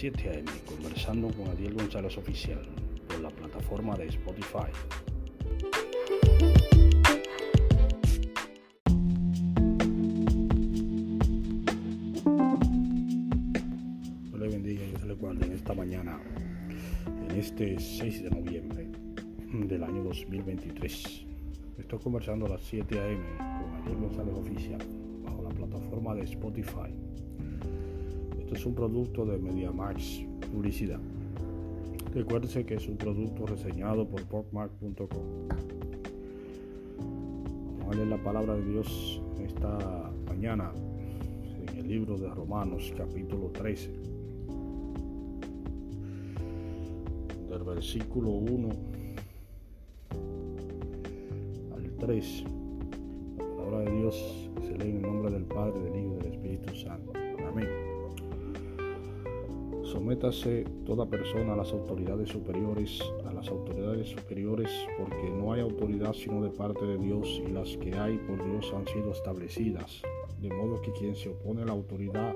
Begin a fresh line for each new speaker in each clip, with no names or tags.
7 a.m. conversando con Adiel González Oficial por la plataforma de Spotify. Dios le bendiga y Dios le guarde en esta mañana, en este 6 de noviembre del año 2023. Estoy conversando a las 7 a.m. con Adiel González Oficial bajo la plataforma de Spotify. Es un producto de MediaMax Publicidad. Recuérdese que es un producto reseñado por PopMark.com. Vamos a leer la palabra de Dios esta mañana en el libro de Romanos capítulo 13. Del versículo 1 al 3. La palabra de Dios se lee en el nombre del Padre, del Hijo y del Sométase toda persona a las autoridades superiores, a las autoridades superiores, porque no hay autoridad sino de parte de Dios y las que hay por Dios han sido establecidas. De modo que quien se opone a la autoridad,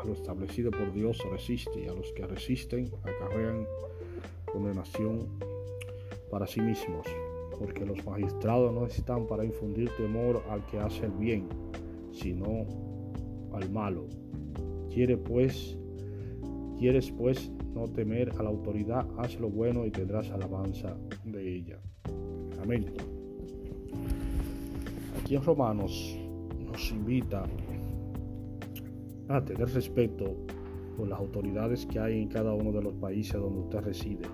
a lo establecido por Dios, resiste y a los que resisten acarrean condenación para sí mismos, porque los magistrados no están para infundir temor al que hace el bien, sino al malo. Quiere pues Quieres pues no temer a la autoridad, haz lo bueno y tendrás alabanza de ella. Amén. Aquí en Romanos nos invita a tener respeto por las autoridades que hay en cada uno de los países donde usted reside.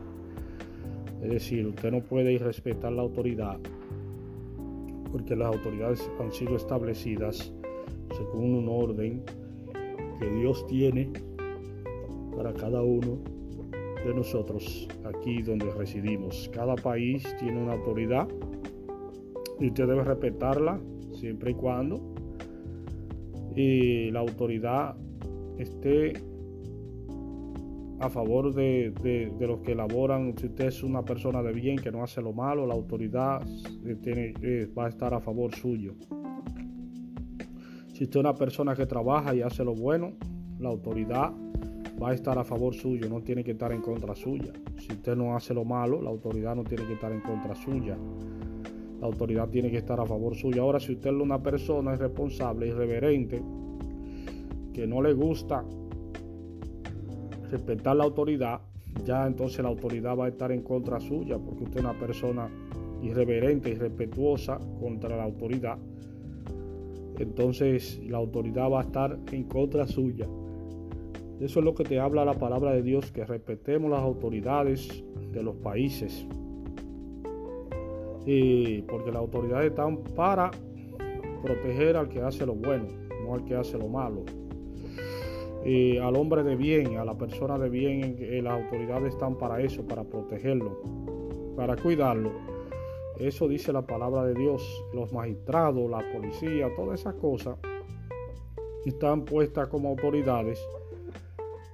Es decir, usted no puede irrespetar la autoridad porque las autoridades han sido establecidas según un orden que Dios tiene para cada uno de nosotros aquí donde residimos. Cada país tiene una autoridad y usted debe respetarla siempre y cuando y la autoridad esté a favor de, los que elaboran. Si usted es una persona de bien que no hace lo malo, la autoridad tiene, eh, va a estar a favor suyo. Si usted es una persona que trabaja y hace lo bueno, la autoridad va a estar a favor suyo, no tiene que estar en contra suya. Si usted no hace lo malo, la autoridad no tiene que estar en contra suya. La autoridad tiene que estar a favor suya. Ahora, si usted es una persona irresponsable, irreverente, que no le gusta respetar la autoridad, ya entonces la autoridad va a estar en contra suya, porque usted es una persona irreverente, irrespetuosa contra la autoridad. Entonces la autoridad va a estar en contra suya. Eso es lo que te habla la palabra de Dios, que respetemos las autoridades de los países. Y porque las autoridades están para proteger al que hace lo bueno, no al que hace lo malo. Y al hombre de bien, a la persona de bien, las autoridades están para eso, para protegerlo, para cuidarlo. Eso dice la palabra de Dios. Los magistrados, la policía, todas esas cosas están puestas como autoridades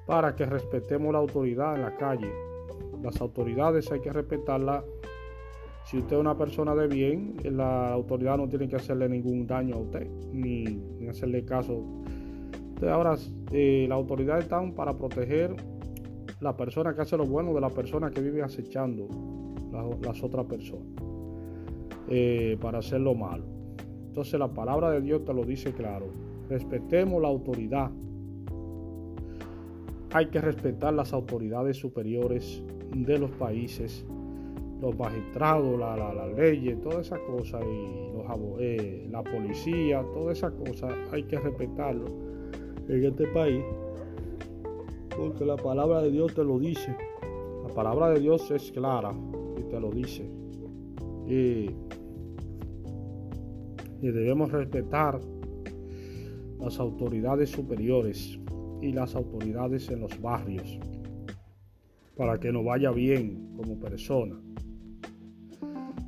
para que respetemos la autoridad en la calle. Las autoridades hay que respetarlas. Si usted es una persona de bien, la autoridad no tiene que hacerle ningún daño a usted, ni, hacerle caso. Entonces ahora eh, las autoridades están para proteger la persona que hace lo bueno de la persona que vive acechando las otras personas, eh, para hacer lo malo. Entonces la palabra de Dios te lo dice claro. Respetemos la autoridad hay que respetar las autoridades superiores de los países, los magistrados, la, la, la ley, todas esas cosas, y eh, la policía, todas esas cosas, hay que respetarlo en este país, porque la palabra de Dios te lo dice. La palabra de Dios es clara y te lo dice. Y debemos respetar las autoridades superiores y las autoridades en los barrios para que nos vaya bien como persona.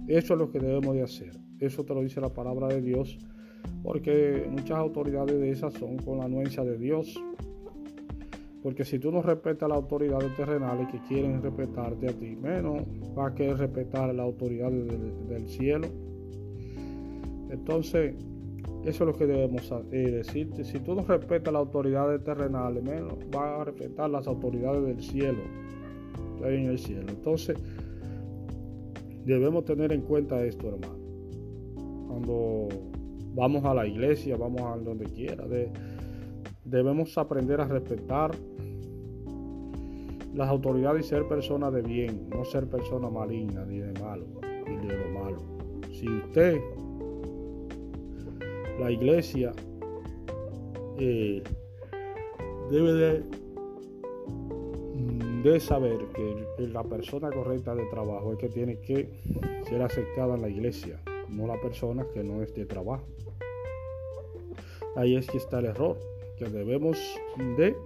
Eso es lo que debemos de hacer. Eso te lo dice la palabra de Dios, porque muchas autoridades de esas son con la anuencia de Dios. Porque si tú no respetas las autoridades terrenales que quieren respetarte a ti, menos va a querer respetar las autoridades del cielo. Entonces, Eso es lo que debemos eh, decir. Si tú no respetas las autoridades terrenales, menos vas a respetar las autoridades del cielo. en el cielo. Entonces, debemos tener en cuenta esto, hermano. Cuando vamos a la iglesia, vamos a donde quiera, debemos aprender a respetar las autoridades y ser personas de bien, no ser personas malignas ni de malo, ni de lo malo. Si usted, la iglesia, eh, debe de, mm, de saber que la persona correcta de trabajo es que tiene que ser aceptada en la iglesia, no la persona que no es de trabajo. Ahí es que está el error, que debemos de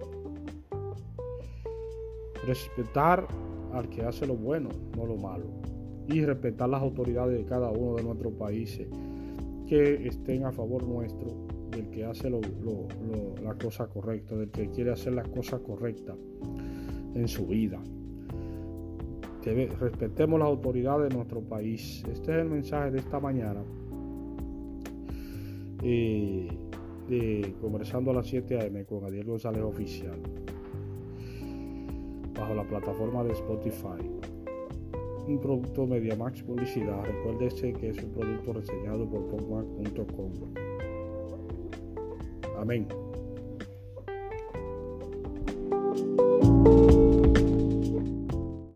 respetar al que hace lo bueno, no lo malo, y respetar las autoridades de cada uno de nuestros países que estén a favor nuestro, del que hace la cosa correcta, del que quiere hacer la cosa correcta en su vida. respetemos las autoridades de nuestro país. Este es el mensaje de esta mañana. Eh, de Conversando a las 7 am con Adiel González Oficial bajo la plataforma de Spotify. Un producto MediaMax Publicidad. Recuérdese que es un producto reseñado por Pogmac.com. Amén.